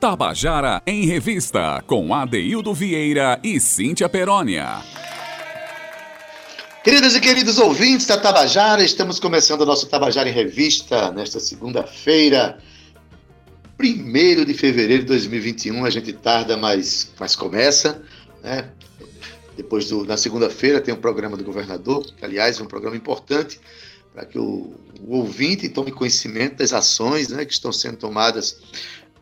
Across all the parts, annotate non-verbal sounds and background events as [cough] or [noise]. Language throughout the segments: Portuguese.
Tabajara em Revista, com Adeildo Vieira e Cíntia Perónia. Queridas e queridos ouvintes da Tabajara, estamos começando o nosso Tabajara em Revista nesta segunda-feira, 1 de fevereiro de 2021. A gente tarda, mas, mas começa. Né? Depois, do, na segunda-feira, tem um programa do governador, que, aliás, é um programa importante para que o, o, ouvinte tome conhecimento das ações né, que estão sendo tomadas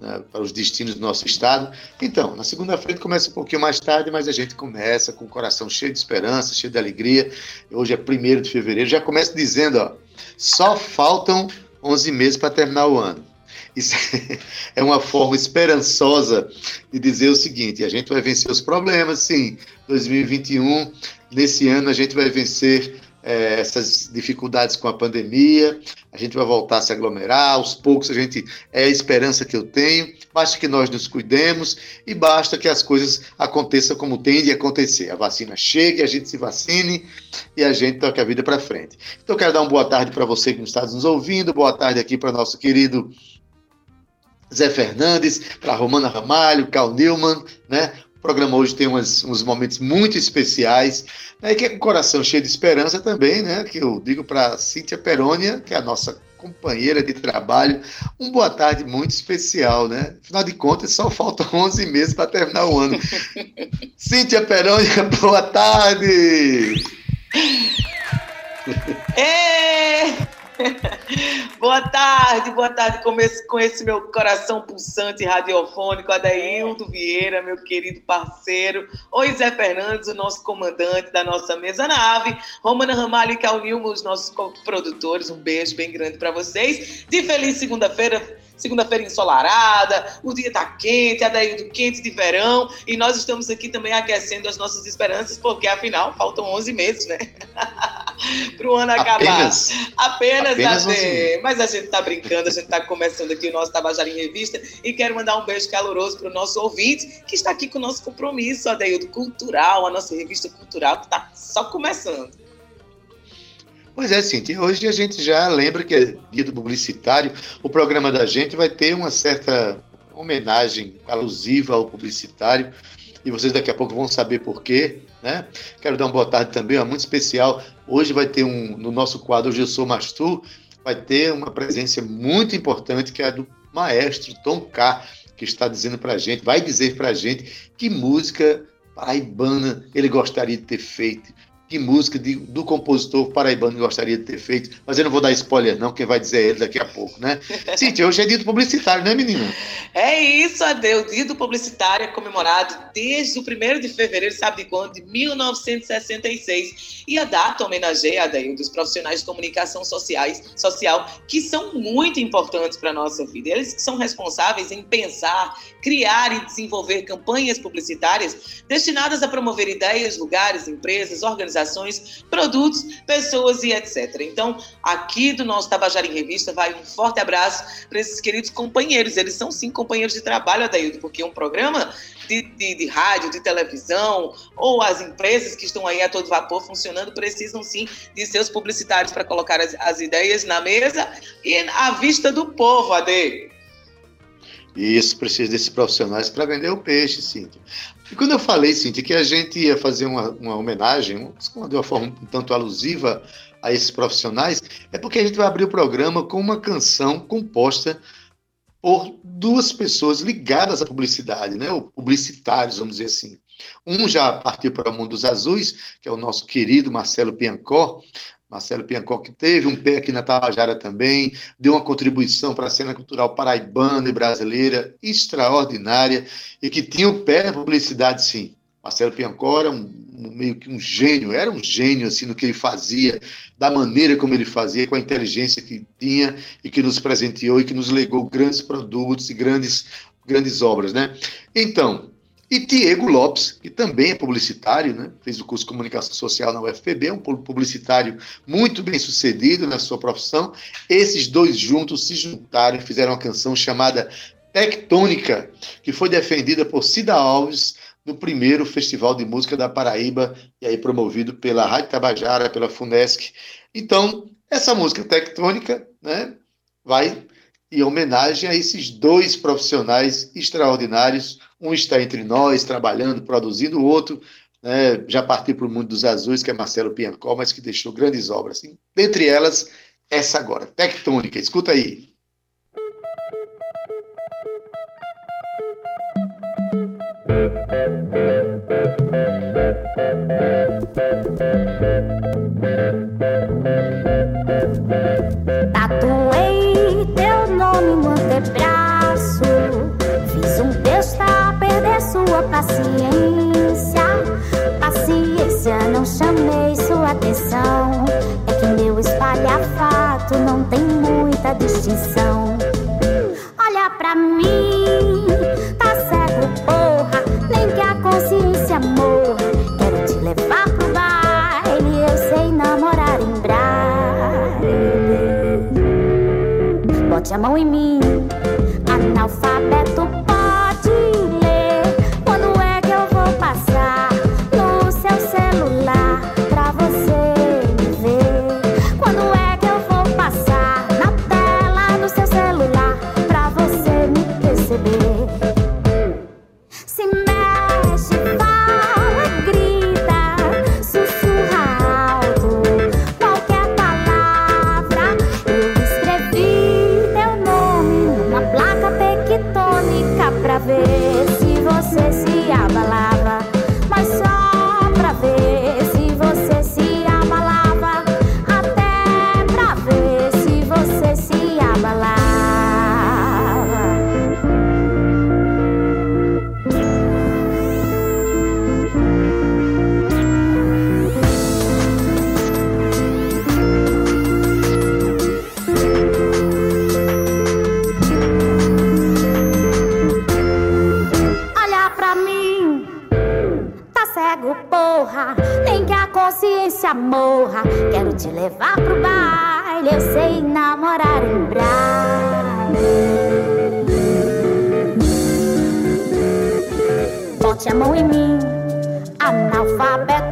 né, para os destinos do nosso estado. Então, na segunda-feira começa um pouquinho mais tarde, mas a gente começa com o coração cheio de esperança, cheio de alegria. Hoje é 1 de fevereiro, já começa dizendo, ó, só faltam 11 meses para terminar o ano. Isso [laughs] é uma forma esperançosa de dizer o seguinte: a gente vai vencer os problemas, sim. 2021, nesse ano, a gente vai vencer é, essas dificuldades com a pandemia, a gente vai voltar a se aglomerar, aos poucos a gente é a esperança que eu tenho, basta que nós nos cuidemos e basta que as coisas aconteçam como tem de acontecer. A vacina chegue, a gente se vacine e a gente toque a vida para frente. Então quero dar uma boa tarde para você que está nos ouvindo, boa tarde aqui para nosso querido Zé Fernandes, para Romana Ramalho, Carl Newman, né? Programa hoje tem umas, uns momentos muito especiais, né? Que é com o coração cheio de esperança também, né? Que eu digo para Cíntia Perônia, que é a nossa companheira de trabalho, um boa tarde muito especial, né? Afinal de contas, só faltam [laughs] 11 meses para terminar o ano. [laughs] Cíntia Perônia, boa tarde! É! [laughs] boa tarde, boa tarde com esse, com esse meu coração pulsante radiofônico, Adaildo Vieira, meu querido parceiro. Oi, Zé Fernandes, o nosso comandante da nossa mesa nave. Romana Ramalho e Cal Nilma, os nossos produtores. Um beijo bem grande para vocês. De feliz segunda-feira segunda-feira ensolarada, o dia está quente, a daí do quente de verão, e nós estamos aqui também aquecendo as nossas esperanças, porque afinal faltam 11 meses, né? [laughs] Para o ano acabar. Apenas, apenas, apenas. Mas a gente está brincando, a gente está começando aqui o nosso Tabajara em Revista e quero mandar um beijo caloroso para o nosso ouvinte que está aqui com o nosso compromisso, Adeildo Cultural, a nossa revista cultural que está só começando. Pois é, Cintia, hoje a gente já lembra que é dia do publicitário, o programa da gente vai ter uma certa homenagem alusiva ao publicitário, e vocês daqui a pouco vão saber por quê, né? Quero dar uma boa tarde também, é muito especial. Hoje vai ter um, no nosso quadro Hoje Eu Sou Mastu, vai ter uma presença muito importante que é a do maestro Tom K, que está dizendo para a gente, vai dizer para a gente que música paraibana ele gostaria de ter feito, que música de, do compositor paraibano gostaria de ter feito, mas eu não vou dar spoiler não, quem vai dizer é ele daqui a pouco, né? [laughs] Cíntia, hoje é dia do publicitário, né, menina? É isso, Adeu, o dia do publicitário é comemorado desde o 1 de fevereiro, sabe de quando? De 1966. E a data homenageia, Adeu, dos profissionais de comunicação sociais, social, que são muito importantes para a nossa vida. Eles que são responsáveis em pensar, criar e desenvolver campanhas publicitárias destinadas a promover ideias, lugares, empresas, organizações organizações, produtos, pessoas e etc. Então, aqui do nosso Tabajara em Revista vai um forte abraço para esses queridos companheiros. Eles são sim companheiros de trabalho, Adaildo, porque um programa de, de, de, rádio, de televisão, ou as empresas que estão aí a todo vapor funcionando, precisam sim de seus publicitários para colocar as, as, ideias na mesa e à vista do povo, Ade. Isso, precisa desses profissionais para vender o peixe, Cíntia. E quando eu falei, Cintia, que a gente ia fazer uma, uma homenagem, de uma forma um tanto alusiva a esses profissionais, é porque a gente vai abrir o programa com uma canção composta por duas pessoas ligadas à publicidade, né? ou publicitários, vamos dizer assim. Um já partiu para o mundo dos azuis, que é o nosso querido Marcelo Piancó, Marcelo Piancock teve um pé aqui na Tabajara também, deu uma contribuição para a cena cultural paraibana e brasileira extraordinária e que tinha o pé na publicidade, sim. Marcelo Piancó era um, um, meio que um gênio, era um gênio assim no que ele fazia, da maneira como ele fazia, com a inteligência que tinha e que nos presenteou e que nos legou grandes produtos e grandes, grandes obras, né? Então, e Diego Lopes, que também é publicitário, né? fez o curso de comunicação social na UFPB, é um publicitário muito bem sucedido na sua profissão. Esses dois juntos se juntaram e fizeram uma canção chamada Tectônica, que foi defendida por Cida Alves no primeiro Festival de Música da Paraíba, e aí promovido pela Rádio Tabajara, pela FUNESC. Então, essa música tectônica né, vai em homenagem a esses dois profissionais extraordinários. Um está entre nós, trabalhando, produzindo, o outro né, já partiu para o mundo dos azuis, que é Marcelo Piancó, mas que deixou grandes obras. Dentre elas, essa agora, Tectônica. Escuta aí. Tatuei paciência. Paciência, não chamei sua atenção. É que meu espalhafato não tem muita distinção. Olha pra mim, tá cego, porra. Nem que a consciência morra. Quero te levar pro baile. Eu sei namorar em braille. Bote a mão em mim, Bote a mão em mim, analfabeto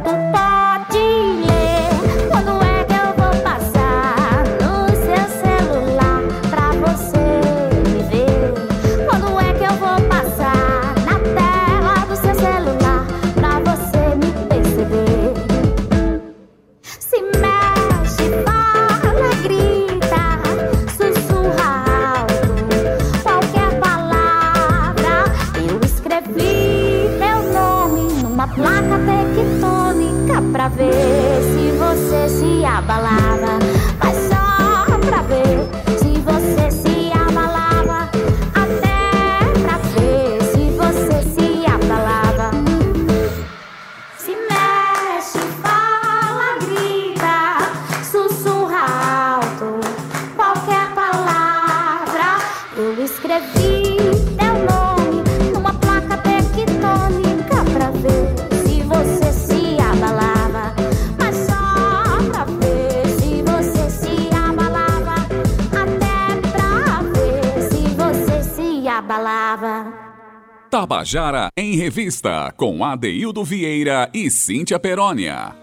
Tabajara em Revista, com Adeildo Vieira e Cíntia Perónia.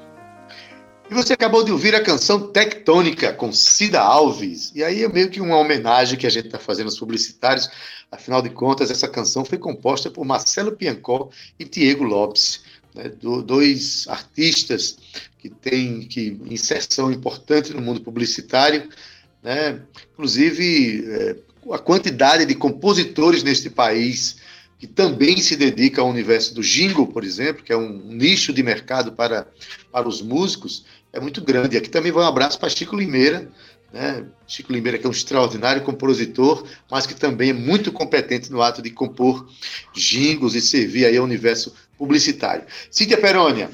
E você acabou de ouvir a canção Tectônica com Cida Alves. E aí é meio que uma homenagem que a gente está fazendo aos publicitários. Afinal de contas, essa canção foi composta por Marcelo Piancó e Diego Lopes, né, do- dois artistas que têm que, inserção importante no mundo publicitário. Né? Inclusive, é, a quantidade de compositores neste país que também se dedica ao universo do jingle, por exemplo, que é um nicho de mercado para, para os músicos, é muito grande. Aqui também vai um abraço para Chico Limeira, né? Chico Limeira, que é um extraordinário compositor, mas que também é muito competente no ato de compor jingles e servir aí ao universo publicitário. Cíntia Perônia,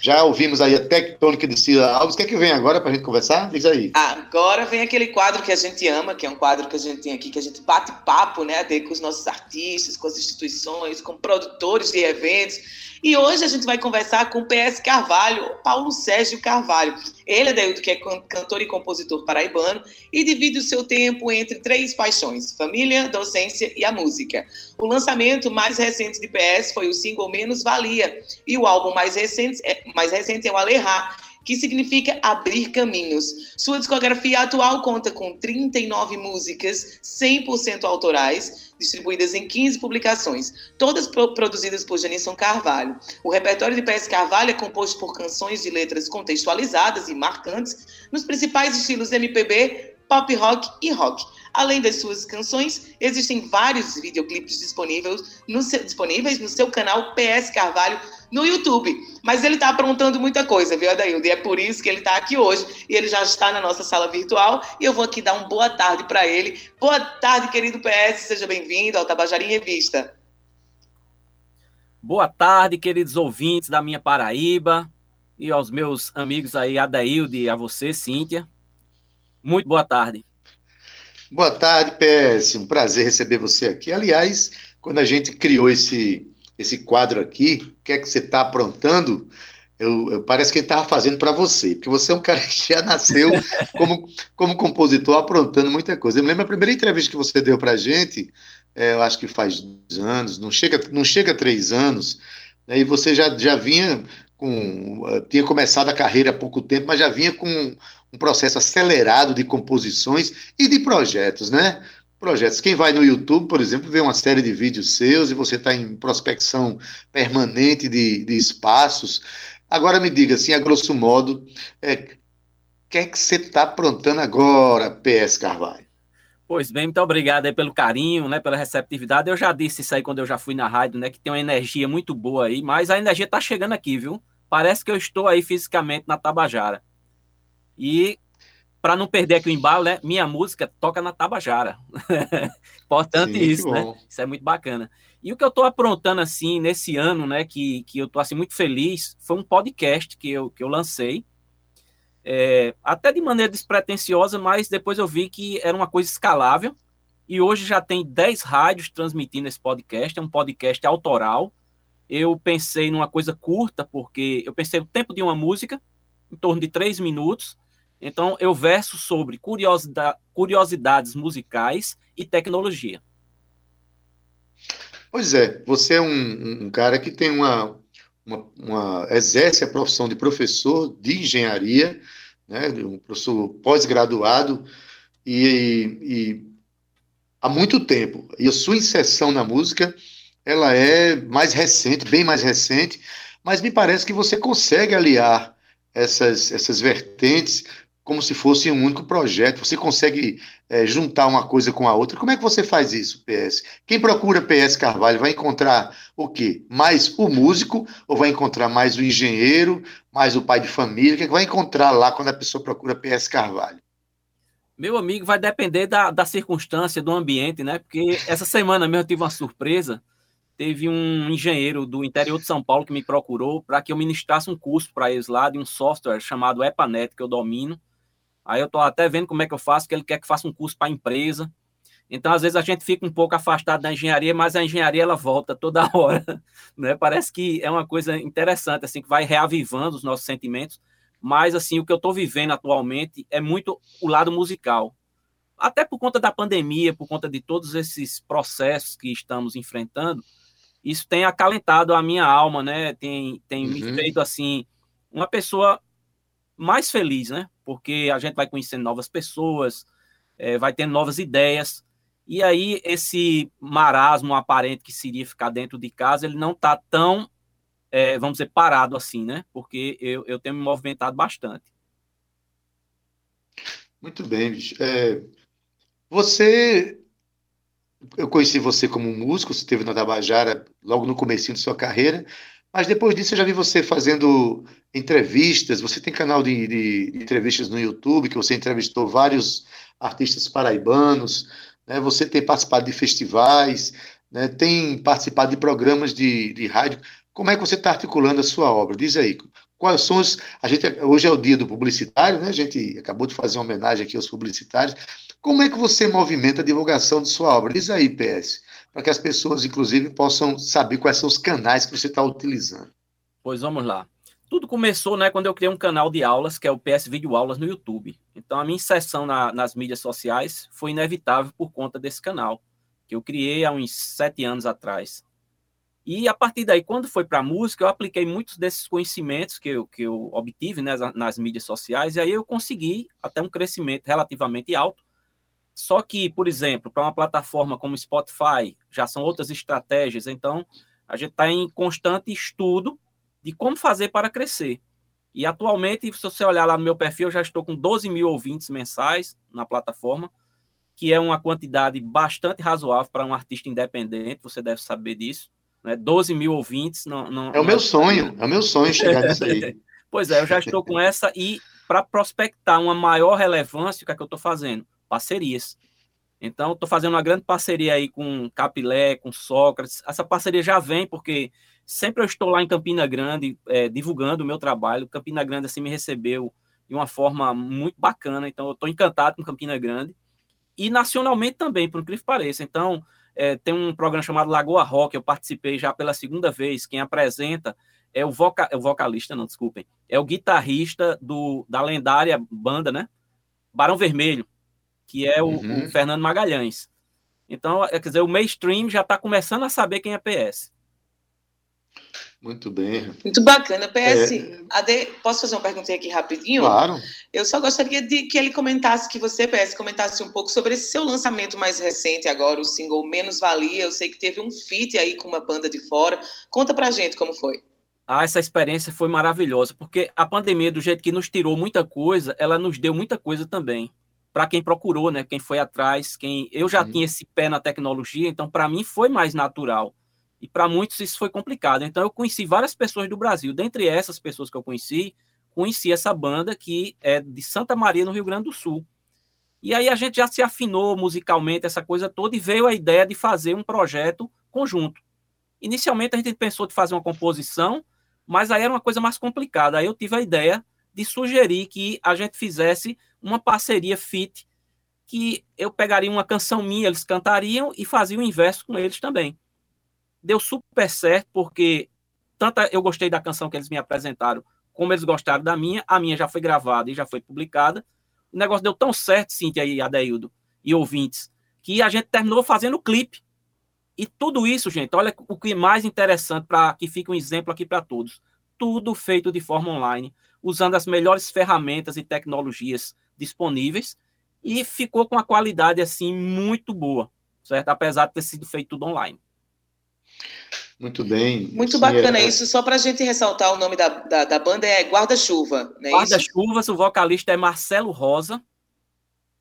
já ouvimos aí a tectônica de Cida Alves. O que é que vem agora para a gente conversar? Diz aí. Agora vem aquele quadro que a gente ama, que é um quadro que a gente tem aqui, que a gente bate papo, né, com os nossos artistas, com as instituições, com produtores de eventos. E hoje a gente vai conversar com o PS Carvalho, Paulo Sérgio Carvalho. Ele, Adeildo, que é can- cantor e compositor paraibano, e divide o seu tempo entre três paixões: família, docência e a música. O lançamento mais recente de PS foi o single Menos Valia, e o álbum mais recente é, mais recente é o Alerrar, que significa abrir caminhos. Sua discografia atual conta com 39 músicas 100% autorais, distribuídas em 15 publicações, todas pro produzidas por Janisson Carvalho. O repertório de PS Carvalho é composto por canções de letras contextualizadas e marcantes nos principais estilos MPB, pop rock e rock. Além das suas canções, existem vários videoclipes disponíveis no seu, disponíveis no seu canal PS Carvalho no YouTube. Mas ele está aprontando muita coisa, viu, Adaildo? E é por isso que ele está aqui hoje. E ele já está na nossa sala virtual. E eu vou aqui dar uma boa tarde para ele. Boa tarde, querido PS. Seja bem-vindo ao Tabajara em Revista. Boa tarde, queridos ouvintes da minha Paraíba. E aos meus amigos aí, Adaildo e a você, Cíntia. Muito boa tarde. Boa tarde, PS. Um prazer receber você aqui. Aliás, quando a gente criou esse, esse quadro aqui, o que é que você está aprontando? Eu, eu, parece que ele estava fazendo para você, porque você é um cara [laughs] que já nasceu como, como compositor aprontando muita coisa. Eu me lembro a primeira entrevista que você deu para a gente, é, eu acho que faz anos, não chega, não chega a três anos, né, e você já, já vinha com. tinha começado a carreira há pouco tempo, mas já vinha com um processo acelerado de composições e de projetos, né? Projetos. Quem vai no YouTube, por exemplo, vê uma série de vídeos seus e você está em prospecção permanente de, de espaços. Agora me diga, assim, a grosso modo, é, o que é que você está aprontando agora, PS Carvalho? Pois bem, muito obrigado aí pelo carinho, né, pela receptividade. Eu já disse isso aí quando eu já fui na rádio, né, que tem uma energia muito boa aí, mas a energia está chegando aqui, viu? Parece que eu estou aí fisicamente na Tabajara. E para não perder aqui o embalo, né? Minha música toca na Tabajara. [laughs] Importante Sim, isso, né? Isso é muito bacana. E o que eu estou aprontando assim nesse ano, né? Que, que eu estou assim muito feliz, foi um podcast que eu, que eu lancei. É, até de maneira despretensiosa, mas depois eu vi que era uma coisa escalável. E hoje já tem 10 rádios transmitindo esse podcast, é um podcast autoral. Eu pensei numa coisa curta, porque eu pensei o tempo de uma música, em torno de três minutos, então, eu verso sobre curiosidade, curiosidades musicais e tecnologia. Pois é, você é um, um cara que tem uma, uma, uma, exerce a profissão de professor de engenharia, né, um professor pós-graduado, e, e, há muito tempo. E a sua inserção na música, ela é mais recente, bem mais recente, mas me parece que você consegue aliar essas, essas vertentes como se fosse um único projeto. Você consegue é, juntar uma coisa com a outra. Como é que você faz isso, PS? Quem procura PS Carvalho vai encontrar o quê? Mais o músico ou vai encontrar mais o engenheiro, mais o pai de família? O que, é que vai encontrar lá quando a pessoa procura PS Carvalho? Meu amigo, vai depender da, da circunstância, do ambiente, né? Porque essa semana mesmo eu tive uma surpresa. Teve um engenheiro do interior de São Paulo que me procurou para que eu ministrasse um curso para eles lá de um software chamado EPANET, que eu domino Aí eu estou até vendo como é que eu faço, que ele quer que faça um curso para a empresa. Então, às vezes, a gente fica um pouco afastado da engenharia, mas a engenharia ela volta toda [laughs] hora. Né? Parece que é uma coisa interessante, assim, que vai reavivando os nossos sentimentos. Mas, assim, o que eu estou vivendo atualmente é muito o lado musical. Até por conta da pandemia, por conta de todos esses processos que estamos enfrentando, isso tem acalentado a minha alma, né? Tem, tem uhum. me feito, assim, uma pessoa mais feliz, né? Porque a gente vai conhecendo novas pessoas, é, vai tendo novas ideias, e aí esse marasmo aparente que seria ficar dentro de casa, ele não está tão, é, vamos dizer, parado assim, né? Porque eu, eu tenho me movimentado bastante. Muito bem, bicho. É, você, eu conheci você como músico, você esteve na Tabajara logo no começo de sua carreira, mas depois disso eu já vi você fazendo entrevistas. Você tem canal de, de, de entrevistas no YouTube, que você entrevistou vários artistas paraibanos. Né? Você tem participado de festivais, né? tem participado de programas de, de rádio. Como é que você está articulando a sua obra? Diz aí. Quais são os. A gente, hoje é o dia do publicitário, né? A gente acabou de fazer uma homenagem aqui aos publicitários. Como é que você movimenta a divulgação de sua obra? Diz aí, PS para que as pessoas, inclusive, possam saber quais são os canais que você está utilizando. Pois vamos lá. Tudo começou né, quando eu criei um canal de aulas, que é o PS Video Aulas no YouTube. Então, a minha inserção na, nas mídias sociais foi inevitável por conta desse canal, que eu criei há uns sete anos atrás. E a partir daí, quando foi para a música, eu apliquei muitos desses conhecimentos que eu, que eu obtive né, nas, nas mídias sociais, e aí eu consegui até um crescimento relativamente alto. Só que, por exemplo, para uma plataforma como Spotify, já são outras estratégias, então a gente está em constante estudo de como fazer para crescer. E atualmente, se você olhar lá no meu perfil, eu já estou com 12 mil ouvintes mensais na plataforma, que é uma quantidade bastante razoável para um artista independente, você deve saber disso né? 12 mil ouvintes. Não, não, é o meu sonho, é o meu sonho chegar nisso aí. [laughs] pois é, eu já estou com essa e para prospectar uma maior relevância, o que é que eu estou fazendo? Parcerias. Então, estou fazendo uma grande parceria aí com Capilé, com Sócrates. Essa parceria já vem porque sempre eu estou lá em Campina Grande é, divulgando o meu trabalho. Campina Grande assim me recebeu de uma forma muito bacana. Então, eu estou encantado com Campina Grande. E nacionalmente também, por incrível que pareça. Então, é, tem um programa chamado Lagoa Rock, eu participei já pela segunda vez. Quem apresenta é o, voca, é o vocalista, não, desculpem, é o guitarrista do, da lendária banda, né? Barão Vermelho, que é o, uhum. o Fernando Magalhães. Então, é, quer dizer, o mainstream já está começando a saber quem é PS. Muito bem. Muito bacana. PS, é... Ade, posso fazer uma pergunta aqui rapidinho? Claro. Eu só gostaria de que ele comentasse, que você, PS, comentasse um pouco sobre esse seu lançamento mais recente agora, o single Menos Valia. Eu sei que teve um feat aí com uma banda de fora. Conta pra gente como foi. Ah, essa experiência foi maravilhosa, porque a pandemia, do jeito que nos tirou muita coisa, ela nos deu muita coisa também. Para quem procurou, né? Quem foi atrás, quem eu já tinha esse pé na tecnologia, então para mim foi mais natural e para muitos isso foi complicado. Então eu conheci várias pessoas do Brasil. Dentre essas pessoas que eu conheci, conheci essa banda que é de Santa Maria, no Rio Grande do Sul. E aí a gente já se afinou musicalmente, essa coisa toda, e veio a ideia de fazer um projeto conjunto. Inicialmente a gente pensou de fazer uma composição, mas aí era uma coisa mais complicada. Aí eu tive a ideia de sugerir que a gente fizesse uma parceria fit, que eu pegaria uma canção minha, eles cantariam e fazia o inverso com eles também deu super certo, porque tanto eu gostei da canção que eles me apresentaram, como eles gostaram da minha, a minha já foi gravada e já foi publicada. O negócio deu tão certo, Cintia e Adeildo, e ouvintes, que a gente terminou fazendo o clipe. E tudo isso, gente, olha o que é mais interessante para que fique um exemplo aqui para todos. Tudo feito de forma online, usando as melhores ferramentas e tecnologias disponíveis e ficou com a qualidade assim muito boa, certo? Apesar de ter sido feito tudo online. Muito bem. Muito bacana é... isso. Só para a gente ressaltar o nome da, da, da banda é Guarda-Chuva. Né? Guarda-Chuvas, o vocalista é Marcelo Rosa.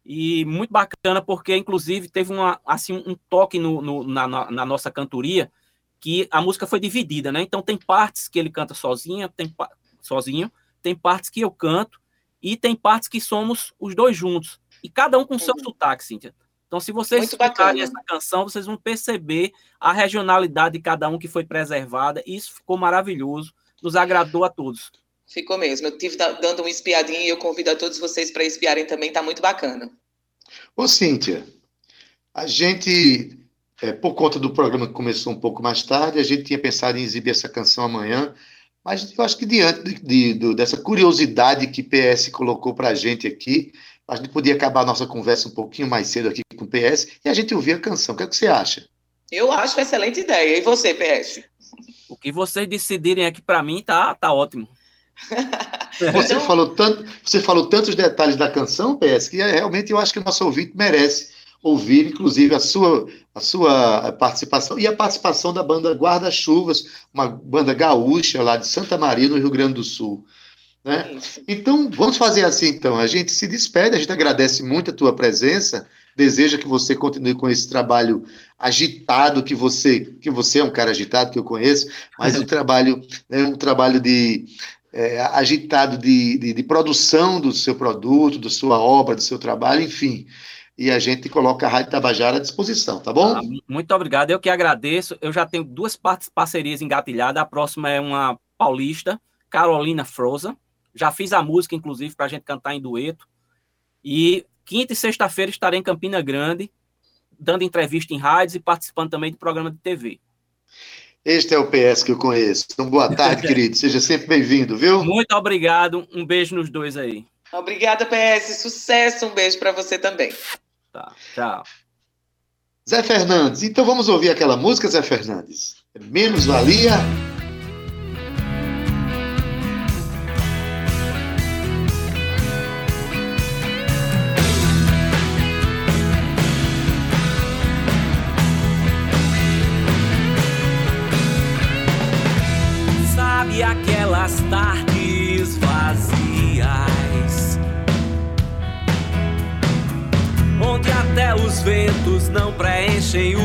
E muito bacana, porque inclusive teve uma, assim, um toque no, no na, na, nossa cantoria que a música foi dividida, né? Então tem partes que ele canta sozinho, tem, sozinho, tem partes que eu canto, e tem partes que somos os dois juntos. E cada um com o seu sotaque, Cíntia. Então, se vocês Muito escutarem essa canção, vocês vão perceber a regionalidade de cada um que foi preservada. E isso ficou maravilhoso, nos agradou a todos. Ficou mesmo. Eu estive dando uma espiadinha e eu convido a todos vocês para espiarem também, está muito bacana. Ô, Cíntia, a gente, é, por conta do programa que começou um pouco mais tarde, a gente tinha pensado em exibir essa canção amanhã, mas eu acho que diante de, de, de, dessa curiosidade que PS colocou para a gente aqui, a gente podia acabar a nossa conversa um pouquinho mais cedo aqui com o PS e a gente ouvir a canção. O que, é que você acha? Eu acho uma excelente ideia. E você, PS? O que vocês decidirem aqui para mim tá, tá ótimo. [laughs] Você, então... falou tanto, você falou tantos detalhes da canção, PS, que realmente eu acho que o nosso ouvinte merece ouvir, inclusive, a sua, a sua participação e a participação da banda Guarda-Chuvas, uma banda gaúcha lá de Santa Maria, no Rio Grande do Sul. Né? Então, vamos fazer assim, então. A gente se despede, a gente agradece muito a tua presença, deseja que você continue com esse trabalho agitado, que você, que você é um cara agitado, que eu conheço, mas um [laughs] trabalho, né, um trabalho de é, agitado de, de, de, produção do seu produto, da sua obra, do seu trabalho, enfim. E a gente coloca a Rádio Tabajara à disposição, tá bom? Ah, muito obrigado, eu que agradeço. Eu já tenho duas parcerias engatilhadas. A próxima é uma paulista, Carolina Froza, já fiz a música, inclusive, para a gente cantar em dueto. E quinta e sexta-feira estarei em Campina Grande, dando entrevista em rádios e participando também do programa de TV. Este é o PS que eu conheço. Então, boa tarde, [laughs] querido. Seja sempre bem-vindo, viu? Muito obrigado. Um beijo nos dois aí. Obrigada, PS. Sucesso. Um beijo para você também. Tá, tchau. Zé Fernandes. Então vamos ouvir aquela música, Zé Fernandes? Menos valia. Preenchem os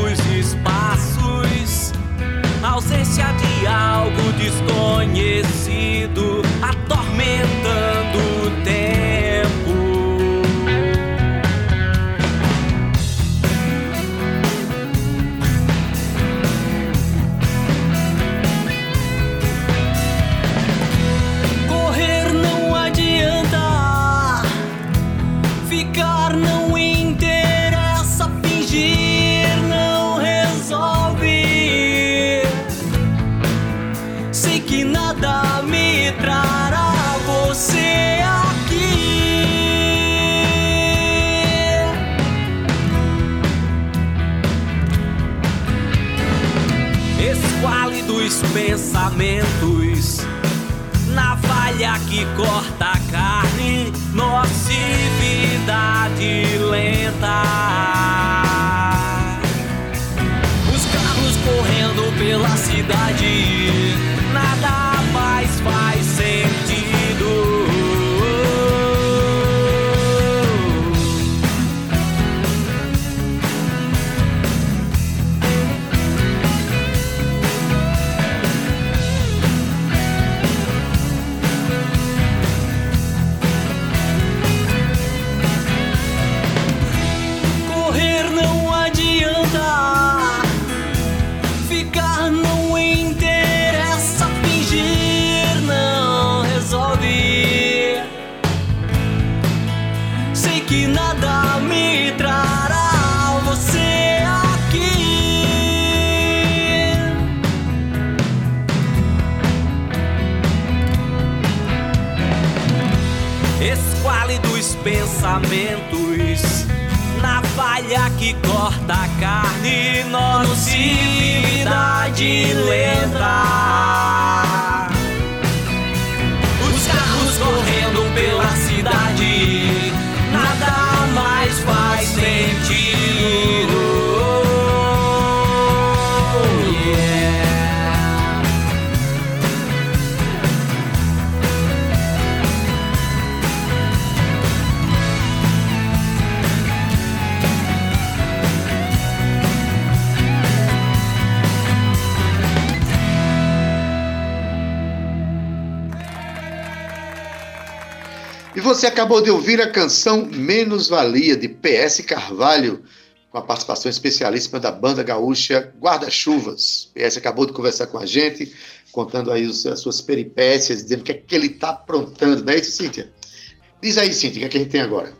pensamentos Pensamentos navalha que corta a carne, nocividade lenta. Os carros correndo pela E você acabou de ouvir a canção Menos Valia, de PS Carvalho, com a participação especialíssima da banda gaúcha Guarda-Chuvas. PS acabou de conversar com a gente, contando aí as suas peripécias, dizendo o que é que ele está aprontando, não é isso, Cíntia? Diz aí, Cíntia, o que é que a gente tem agora?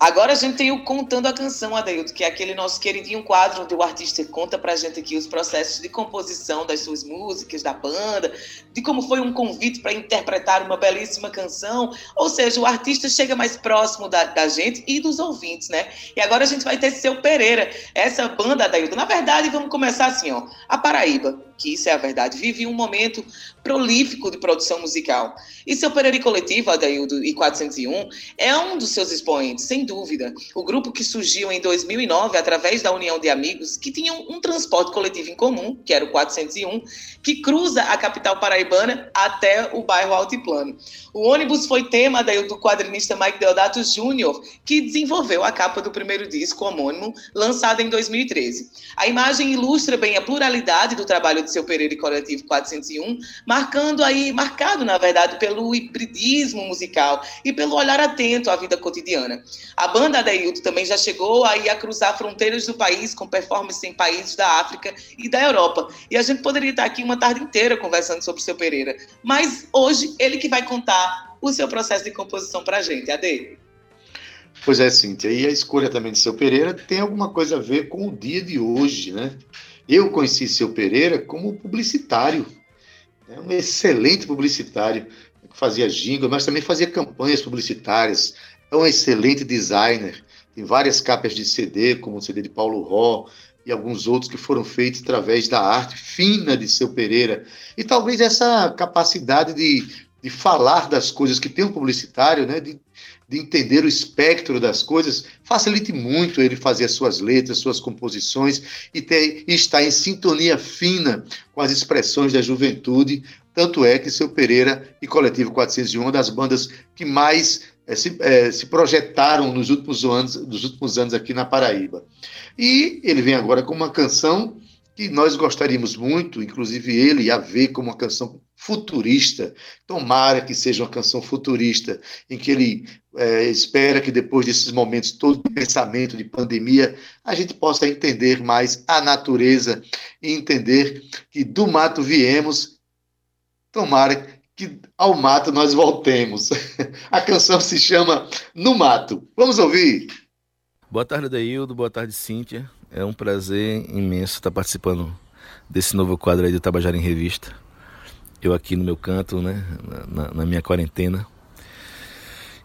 Agora a gente tem o Contando a Canção, Adeildo, que é aquele nosso queridinho quadro onde o artista conta pra gente aqui os processos de composição das suas músicas, da banda, de como foi um convite para interpretar uma belíssima canção. Ou seja, o artista chega mais próximo da, da gente e dos ouvintes, né? E agora a gente vai ter Seu Pereira, essa banda, Adeildo. Na verdade, vamos começar assim, ó. A Paraíba, que isso é a verdade, vive um momento prolífico de produção musical. E Seu Pereira Coletivo, Adeildo, e 401, é um dos seus expoentes, sem dúvida. O grupo que surgiu em 2009 através da união de amigos que tinham um transporte coletivo em comum, que era o 401, que cruza a capital paraibana até o bairro Altiplano. O ônibus foi tema daí do quadrinista Mike Deodato Jr., que desenvolveu a capa do primeiro disco homônimo, lançado em 2013. A imagem ilustra bem a pluralidade do trabalho de seu Pereira e Coletivo 401, marcando aí, marcado, na verdade, pelo hibridismo musical e pelo olhar atento à vida cotidiana. A banda Adeildo também já chegou aí a cruzar fronteiras do país com performances em países da África e da Europa. E a gente poderia estar aqui uma tarde inteira conversando sobre o seu Pereira. Mas hoje ele que vai contar o seu processo de composição pra gente, Ade. Pois é, Cíntia. E a escolha também de seu Pereira tem alguma coisa a ver com o dia de hoje, né? Eu conheci seu Pereira como publicitário, né? um excelente publicitário, que fazia jingle, mas também fazia campanhas publicitárias. É um excelente designer. Tem várias capas de CD, como o CD de Paulo Ró, e alguns outros que foram feitos através da arte fina de seu Pereira. E talvez essa capacidade de, de falar das coisas que tem um publicitário, né, de, de entender o espectro das coisas, facilite muito ele fazer as suas letras, suas composições e, ter, e estar em sintonia fina com as expressões da juventude. Tanto é que seu Pereira e Coletivo 401, uma das bandas que mais é, se, é, se, projetaram nos últimos, anos, nos últimos anos aqui na Paraíba. E ele vem agora com uma canção que nós gostaríamos muito, inclusive ele, a ver como uma canção futurista. Tomara que seja uma canção futurista, em que ele é, espera que depois desses momentos todo de pensamento de pandemia, a gente possa entender mais a natureza e entender que do mato viemos. Tomara que ao mato nós voltemos. [laughs] A canção se chama No Mato. Vamos ouvir. Boa tarde, Daildo. Boa tarde, Cíntia. É um prazer imenso estar participando desse novo quadro aí do Tabajara em Revista. Eu aqui no meu canto, né, na, na minha quarentena.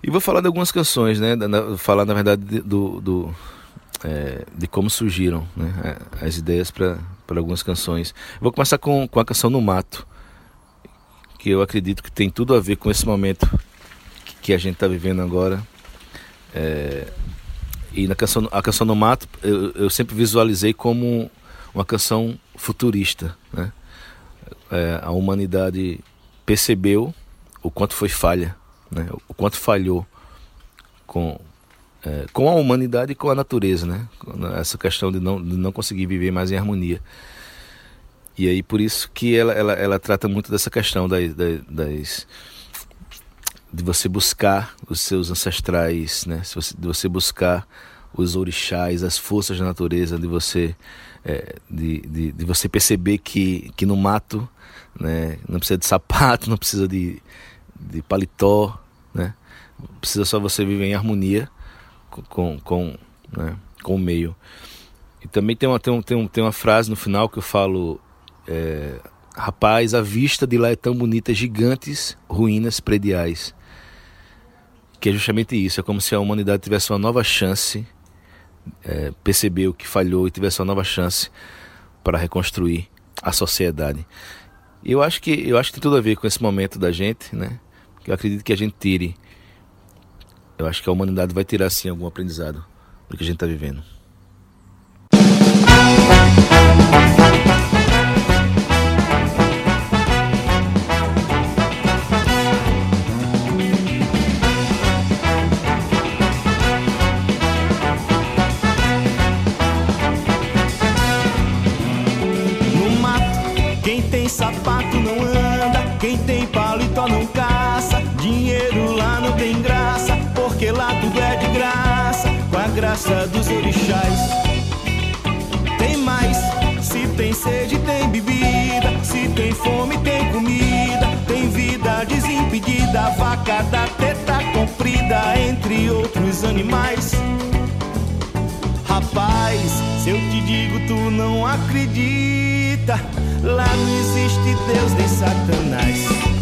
E vou falar de algumas canções, né, da, falar na verdade do, do é, de como surgiram né, as ideias para algumas canções. Vou começar com, com a canção No Mato que eu acredito que tem tudo a ver com esse momento que a gente está vivendo agora. É, e na canção, a canção no mato eu, eu sempre visualizei como uma canção futurista. Né? É, a humanidade percebeu o quanto foi falha, né? o quanto falhou com, é, com a humanidade e com a natureza. Né? Essa questão de não, de não conseguir viver mais em harmonia. E aí por isso que ela, ela, ela trata muito dessa questão das, das, de você buscar os seus ancestrais, né? de você buscar os orixás, as forças da natureza, de você é, de, de, de, você perceber que, que no mato né, não precisa de sapato, [laughs] não precisa de, de paletó, né? precisa só você viver em harmonia com, com, né, com o meio. E também tem uma, tem, um, tem, um, tem uma frase no final que eu falo é, rapaz, a vista de lá é tão bonita, gigantes ruínas prediais. Que é justamente isso, é como se a humanidade tivesse uma nova chance, é, percebeu que falhou e tivesse uma nova chance para reconstruir a sociedade. Eu acho que eu acho que tem tudo a ver com esse momento da gente, né? Eu acredito que a gente tire. Eu acho que a humanidade vai tirar sim algum aprendizado do que a gente está vivendo. Animais. Rapaz, se eu te digo, tu não acredita. Lá não existe Deus nem Satanás.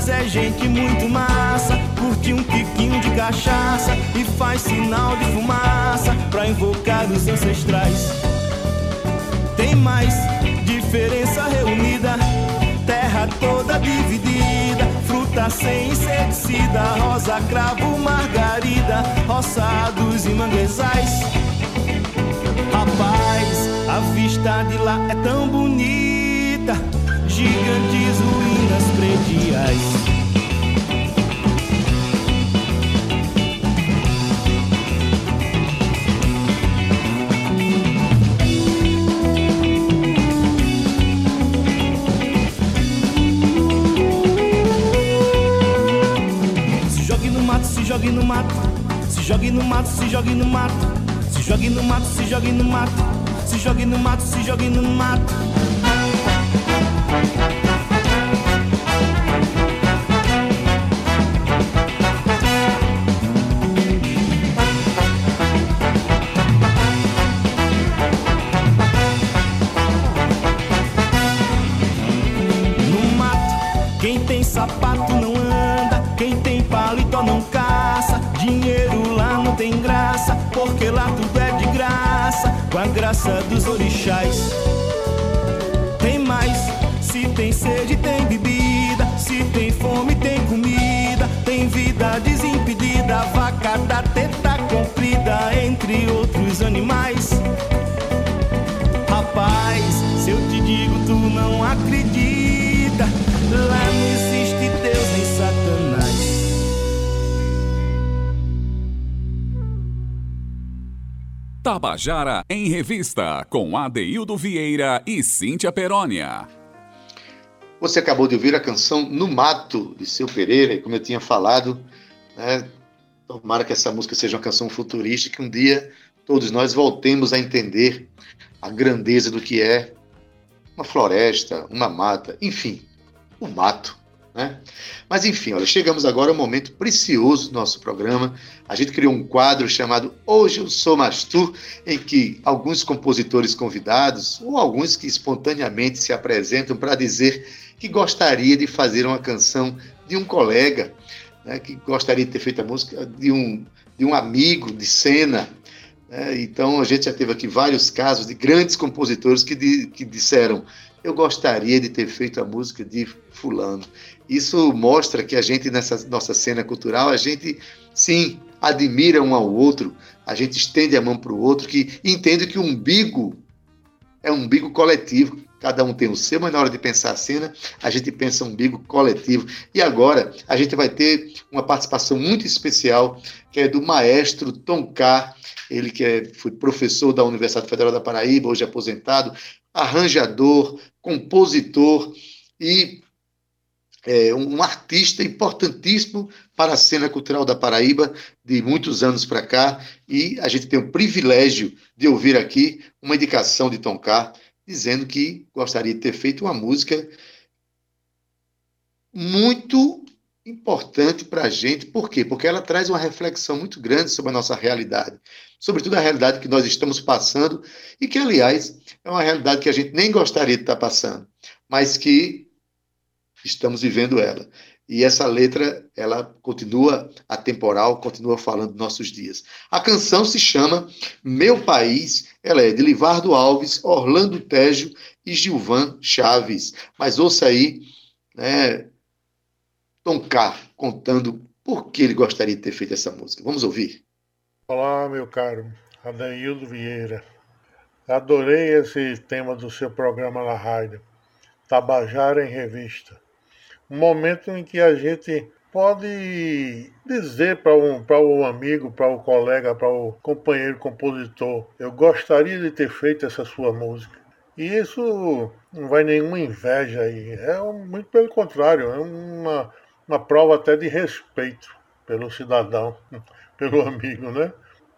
mas é gente muito massa. Curte um piquinho de cachaça e faz sinal de fumaça pra invocar os ancestrais. Diferença reunida, terra toda dividida, fruta sem inseticida, rosa, cravo, margarida, roçados e manguezais. Rapaz, a vista de lá é tão bonita gigantes ruínas prediais. Jogue no mato, se jogue no mato, se jogue no mato, se jogue no mato, se jogue no mato, se jogue no mato. Com a graça dos orixás. Tem mais, se tem sede, tem bebida, Tabajara em Revista, com Adeildo Vieira e Cíntia Perónia. Você acabou de ouvir a canção No Mato, de Seu Pereira, e como eu tinha falado, né, tomara que essa música seja uma canção futurista, que um dia todos nós voltemos a entender a grandeza do que é uma floresta, uma mata, enfim, o mato. Né? Mas enfim, olha, chegamos agora ao momento precioso do nosso programa. A gente criou um quadro chamado Hoje Eu Sou Mastur, em que alguns compositores convidados, ou alguns que espontaneamente se apresentam para dizer que gostaria de fazer uma canção de um colega, né, que gostaria de ter feito a música de um, de um amigo de cena, é, então, a gente já teve aqui vários casos de grandes compositores que, di, que disseram: Eu gostaria de ter feito a música de Fulano. Isso mostra que a gente, nessa nossa cena cultural, a gente, sim, admira um ao outro, a gente estende a mão para o outro, que entende que o umbigo é um umbigo coletivo. Cada um tem o seu, mas na hora de pensar a cena, a gente pensa um umbigo coletivo. E agora, a gente vai ter uma participação muito especial, que é do maestro Tom K., ele que é, foi professor da Universidade Federal da Paraíba, hoje aposentado, arranjador, compositor e é, um artista importantíssimo para a cena cultural da Paraíba de muitos anos para cá. E a gente tem o privilégio de ouvir aqui uma indicação de Tom K, dizendo que gostaria de ter feito uma música muito importante para a gente. Por quê? Porque ela traz uma reflexão muito grande sobre a nossa realidade, sobretudo a realidade que nós estamos passando e que, aliás, é uma realidade que a gente nem gostaria de estar passando, mas que estamos vivendo ela. E essa letra, ela continua atemporal, continua falando nossos dias. A canção se chama Meu País, ela é de Livardo Alves, Orlando Tejo e Gilvan Chaves. Mas ouça aí, né, Tom K contando por que ele gostaria de ter feito essa música. Vamos ouvir. Olá, meu caro Adaildo Vieira. Adorei esse tema do seu programa na rádio, Tabajara em Revista. Um momento em que a gente pode dizer para um, o amigo, para o colega, para o companheiro compositor: Eu gostaria de ter feito essa sua música. E isso não vai nenhuma inveja aí. É muito pelo contrário, é uma uma prova até de respeito pelo cidadão, [laughs] pelo amigo, né?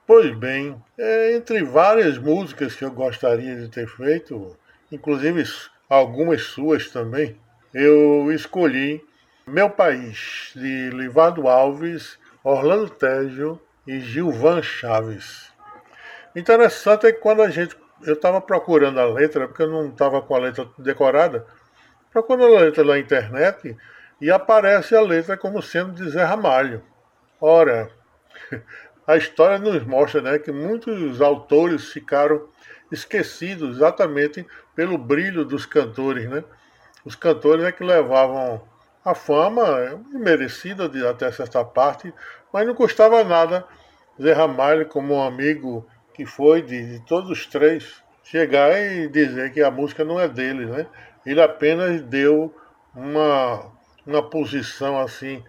Pois bem, é, entre várias músicas que eu gostaria de ter feito, inclusive algumas suas também, eu escolhi Meu País, de Livardo Alves, Orlando Tejo e Gilvan Chaves. Interessante é que quando a gente. Eu estava procurando a letra, porque eu não estava com a letra decorada, procurando a letra na internet, e aparece a letra como sendo de Zé Ramalho. Ora, [laughs] a história nos mostra né, que muitos autores ficaram esquecidos exatamente pelo brilho dos cantores. Né? Os cantores é que levavam a fama merecida de, até certa parte, mas não custava nada Zé Ramalho, como um amigo que foi de, de todos os três, chegar e dizer que a música não é dele. Né? Ele apenas deu uma uma posição assim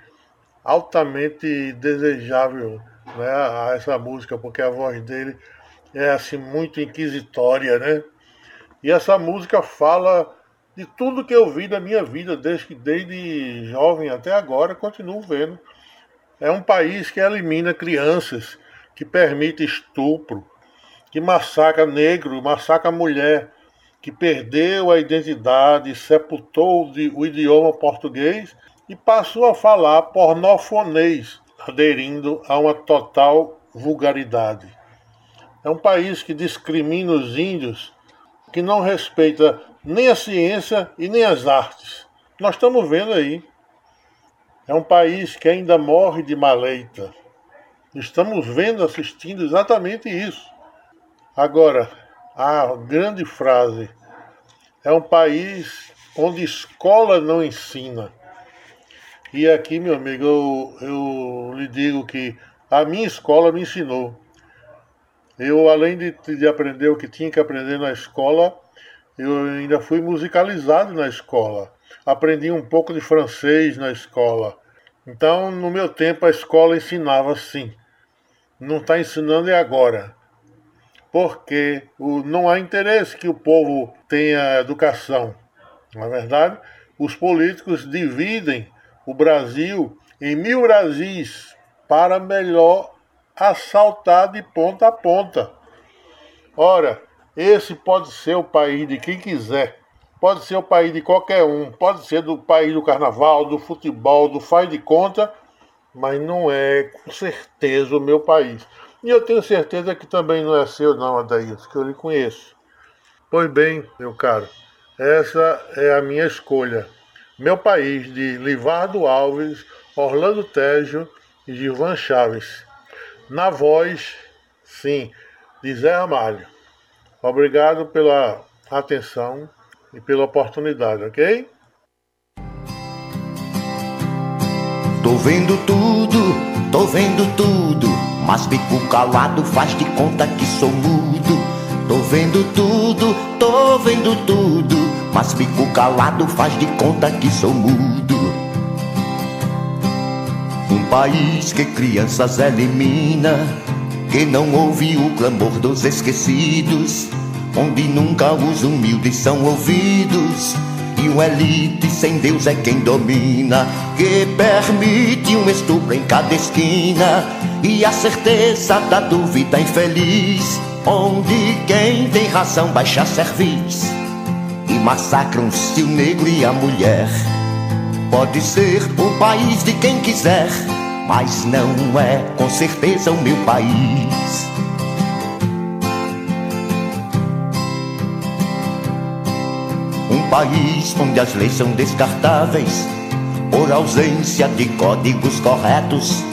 altamente desejável né, a essa música, porque a voz dele é assim muito inquisitória, né? E essa música fala de tudo que eu vi da minha vida, desde, desde jovem até agora, continuo vendo. É um país que elimina crianças, que permite estupro, que massacra negro, massacra mulher, que perdeu a identidade, sepultou o idioma português e passou a falar pornofonês, aderindo a uma total vulgaridade. É um país que discrimina os índios, que não respeita nem a ciência e nem as artes. Nós estamos vendo aí É um país que ainda morre de maleita. Estamos vendo, assistindo exatamente isso. Agora, a grande frase: é um país onde escola não ensina. E aqui, meu amigo, eu, eu lhe digo que a minha escola me ensinou. Eu, além de, de aprender o que tinha que aprender na escola, eu ainda fui musicalizado na escola. Aprendi um pouco de francês na escola. Então, no meu tempo, a escola ensinava sim. Não está ensinando é agora. Porque não há interesse que o povo tenha educação. Na é verdade, os políticos dividem o Brasil em mil Brasis para melhor assaltar de ponta a ponta. Ora, esse pode ser o país de quem quiser, pode ser o país de qualquer um, pode ser do país do carnaval, do futebol, do faz de conta, mas não é com certeza o meu país. E eu tenho certeza que também não é seu, não, Adair, que eu lhe conheço. Pois bem, meu caro, essa é a minha escolha. Meu país de Livardo Alves, Orlando Tejo e Gilvan Chaves. Na voz, sim, de Zé Ramalho. Obrigado pela atenção e pela oportunidade, ok? Tô vendo tudo, tô vendo tudo, mas fico calado, faz de conta que sou mudo. Tô vendo tudo, tô vendo tudo, mas fico calado, faz de conta que sou mudo. Um país que crianças elimina, que não ouve o clamor dos esquecidos, onde nunca os humildes são ouvidos. E uma elite sem Deus é quem domina, que permite um estupro em cada esquina e a certeza da dúvida infeliz onde quem tem razão baixa cerviz e massacram-se o negro e a mulher. Pode ser o país de quem quiser, mas não é com certeza o meu país. Um país onde as leis são descartáveis por ausência de códigos corretos,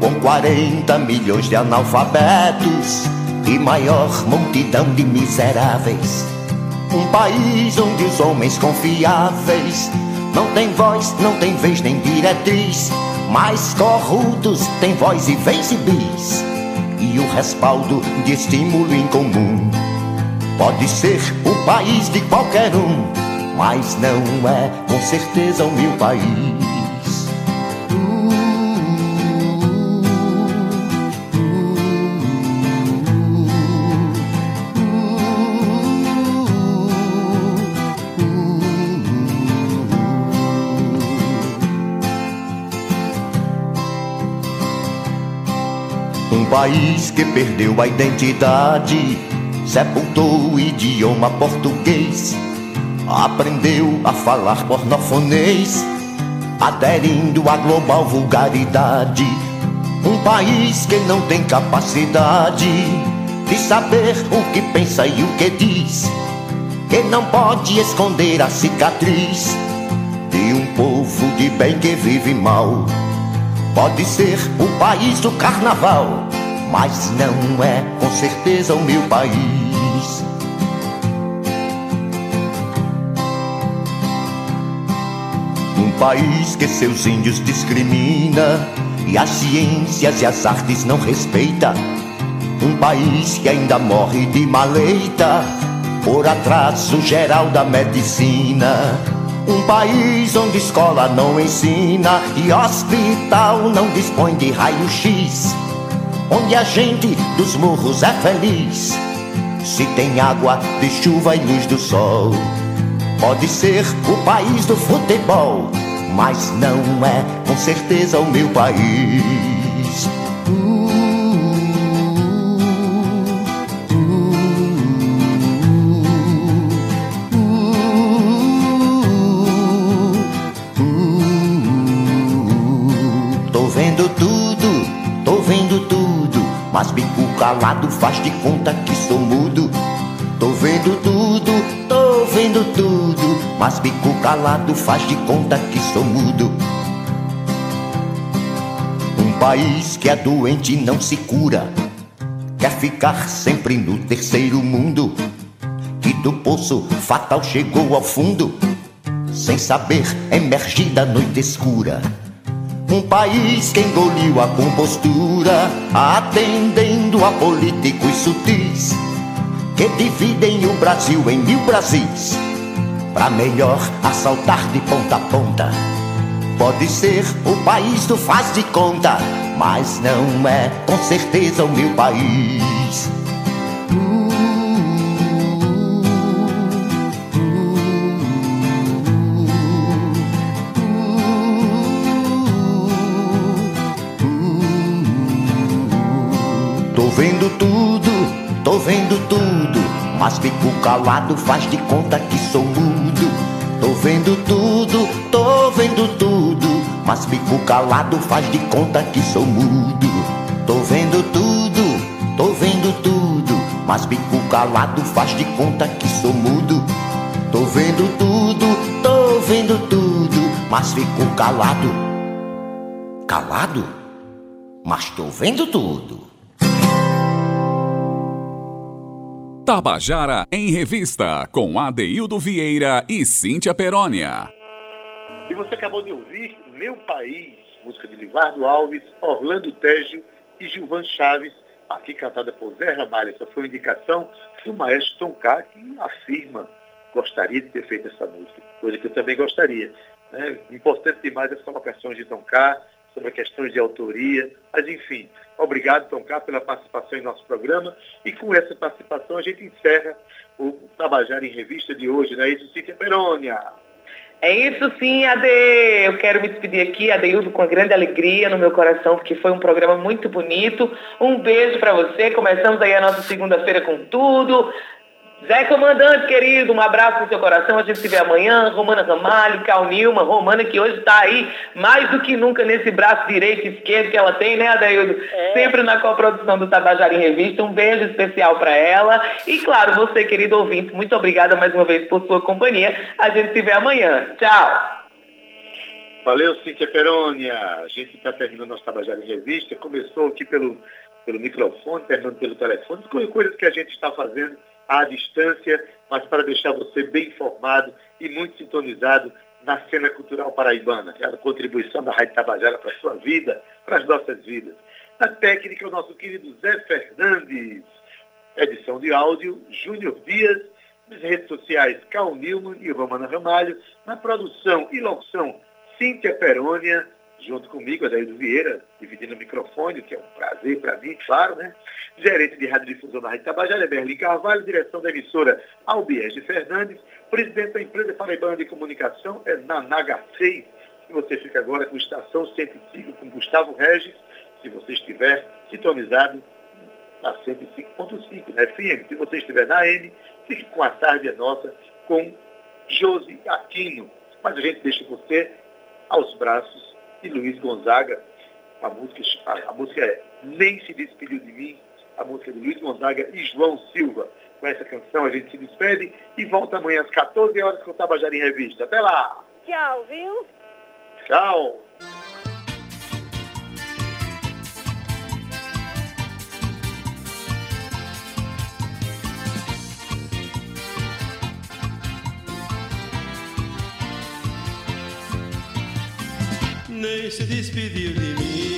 com 40 milhões de analfabetos e maior multidão de miseráveis. Um país onde os homens confiáveis não têm voz, não têm vez nem diretriz, mas corruptos têm voz e vez e bis. E o respaldo de estímulo em comum. Pode ser o país de qualquer um, mas não é com certeza o meu país. País que perdeu a identidade, sepultou o idioma português, aprendeu a falar pornofonês, aderindo à global vulgaridade. Um país que não tem capacidade de saber o que pensa e o que diz, que não pode esconder a cicatriz de um povo de bem que vive mal. Pode ser o país do carnaval mas não é com certeza o meu país. Um país que seus índios discrimina e as ciências e as artes não respeita. Um país que ainda morre de maleita por atraso geral da medicina. Um país onde escola não ensina e hospital não dispõe de raio-x onde a gente dos morros é feliz. Se tem água de chuva e luz do sol, pode ser o país do futebol, mas não é com certeza o meu país. Bico calado faz de conta que sou mudo. Tô vendo tudo, tô vendo tudo. Mas bico calado faz de conta que sou mudo. país que é doente não se cura. Quer ficar sempre no terceiro mundo. Que do poço fatal chegou ao fundo. Sem saber emergir da noite escura. Um país que engoliu a compostura, atendendo a políticos sutis que dividem o Brasil em mil Brasis, pra melhor assaltar de ponta a ponta. Pode ser o país do faz de conta, mas não é com certeza o meu país. Vendo tudo, tô vendo tudo, mas fico calado, faz de conta que sou mudo. Tô vendo tudo, tô vendo tudo, mas fico calado, faz de conta que sou mudo. Tô vendo tudo, tô vendo tudo, mas fico calado, faz de conta que sou mudo. Tô vendo tudo, tô vendo tudo, mas fico calado. Calado? Mas tô vendo tudo. Tabajara em Revista, com Adeildo Vieira e Cíntia Perónia. E você acabou de ouvir Meu País, música de Livardo Alves, Orlando Tejo e Gilvan Chaves, aqui cantada por Zé Ramalho. Essa foi uma indicação do maestro Tom K, que afirma gostaria de ter feito essa música, coisa que eu também gostaria. Né? Importante demais as colocações de Tom K, sobre questões de autoria, mas enfim, obrigado, Tom K, pela participação em nosso programa. E com essa participação a gente encerra o Tabajara em Revista de hoje, não é isso, Cíntia Perônia? É isso sim, Ade. Eu quero me despedir aqui, Adeildo, com grande alegria no meu coração, porque foi um programa muito bonito. Um beijo para você. Começamos aí a nossa segunda-feira com tudo. Zé Comandante, querido, um abraço no seu coração. A gente se vê amanhã. Romana Ramalho, Cal Nilma, Romana, que hoje está aí mais do que nunca nesse braço direito e esquerdo que ela tem, né, Adeildo? Sempre na coprodução do Tabajara em Revista. Um beijo especial para ela. E, claro, você, querido ouvinte, muito obrigada mais uma vez por sua companhia. A gente se vê amanhã. Tchau. Valeu, Cíntia Perônia. A gente está terminando nosso Tabajara em Revista. Começou aqui pelo, pelo microfone, terminando pelo telefone. Coisas que a gente está fazendo à distância, mas para deixar você bem informado e muito sintonizado na cena cultural paraibana. É a contribuição da Rádio Tabajara para a sua vida, para as nossas vidas. Na técnica, o nosso querido Zé Fernandes. Edição de áudio, Júnior Dias. Nas redes sociais, Cal Nilman e Romana Ramalho. Na produção e locução, Cíntia Perônia, junto comigo, Adaildo Vieira, dividindo o microfone, que é um prazer para mim, claro, né? Gerente de Radiodifusão da Rádio Tabajara, Berlim Carvalho, direção da emissora Albiege Fernandes, presidente da empresa Paraibana de Comunicação, é Nanaga 6, e você fica agora com Estação 105 com Gustavo Regis, se você estiver sintonizado na 105.5, na FM. Se você estiver na AM, fique com a tarde é nossa com Josi Aquino. Mas a gente deixa você aos braços de Luiz Gonzaga. A música, a, a música é Nem Se Despediu de Mim, a música de Luiz Gonzaga e João Silva. Com essa canção a gente se despede e volta amanhã às 14 horas com o Tabajara em Revista. Até lá! Tchau, viu? Tchau! Nem se despediu de mim,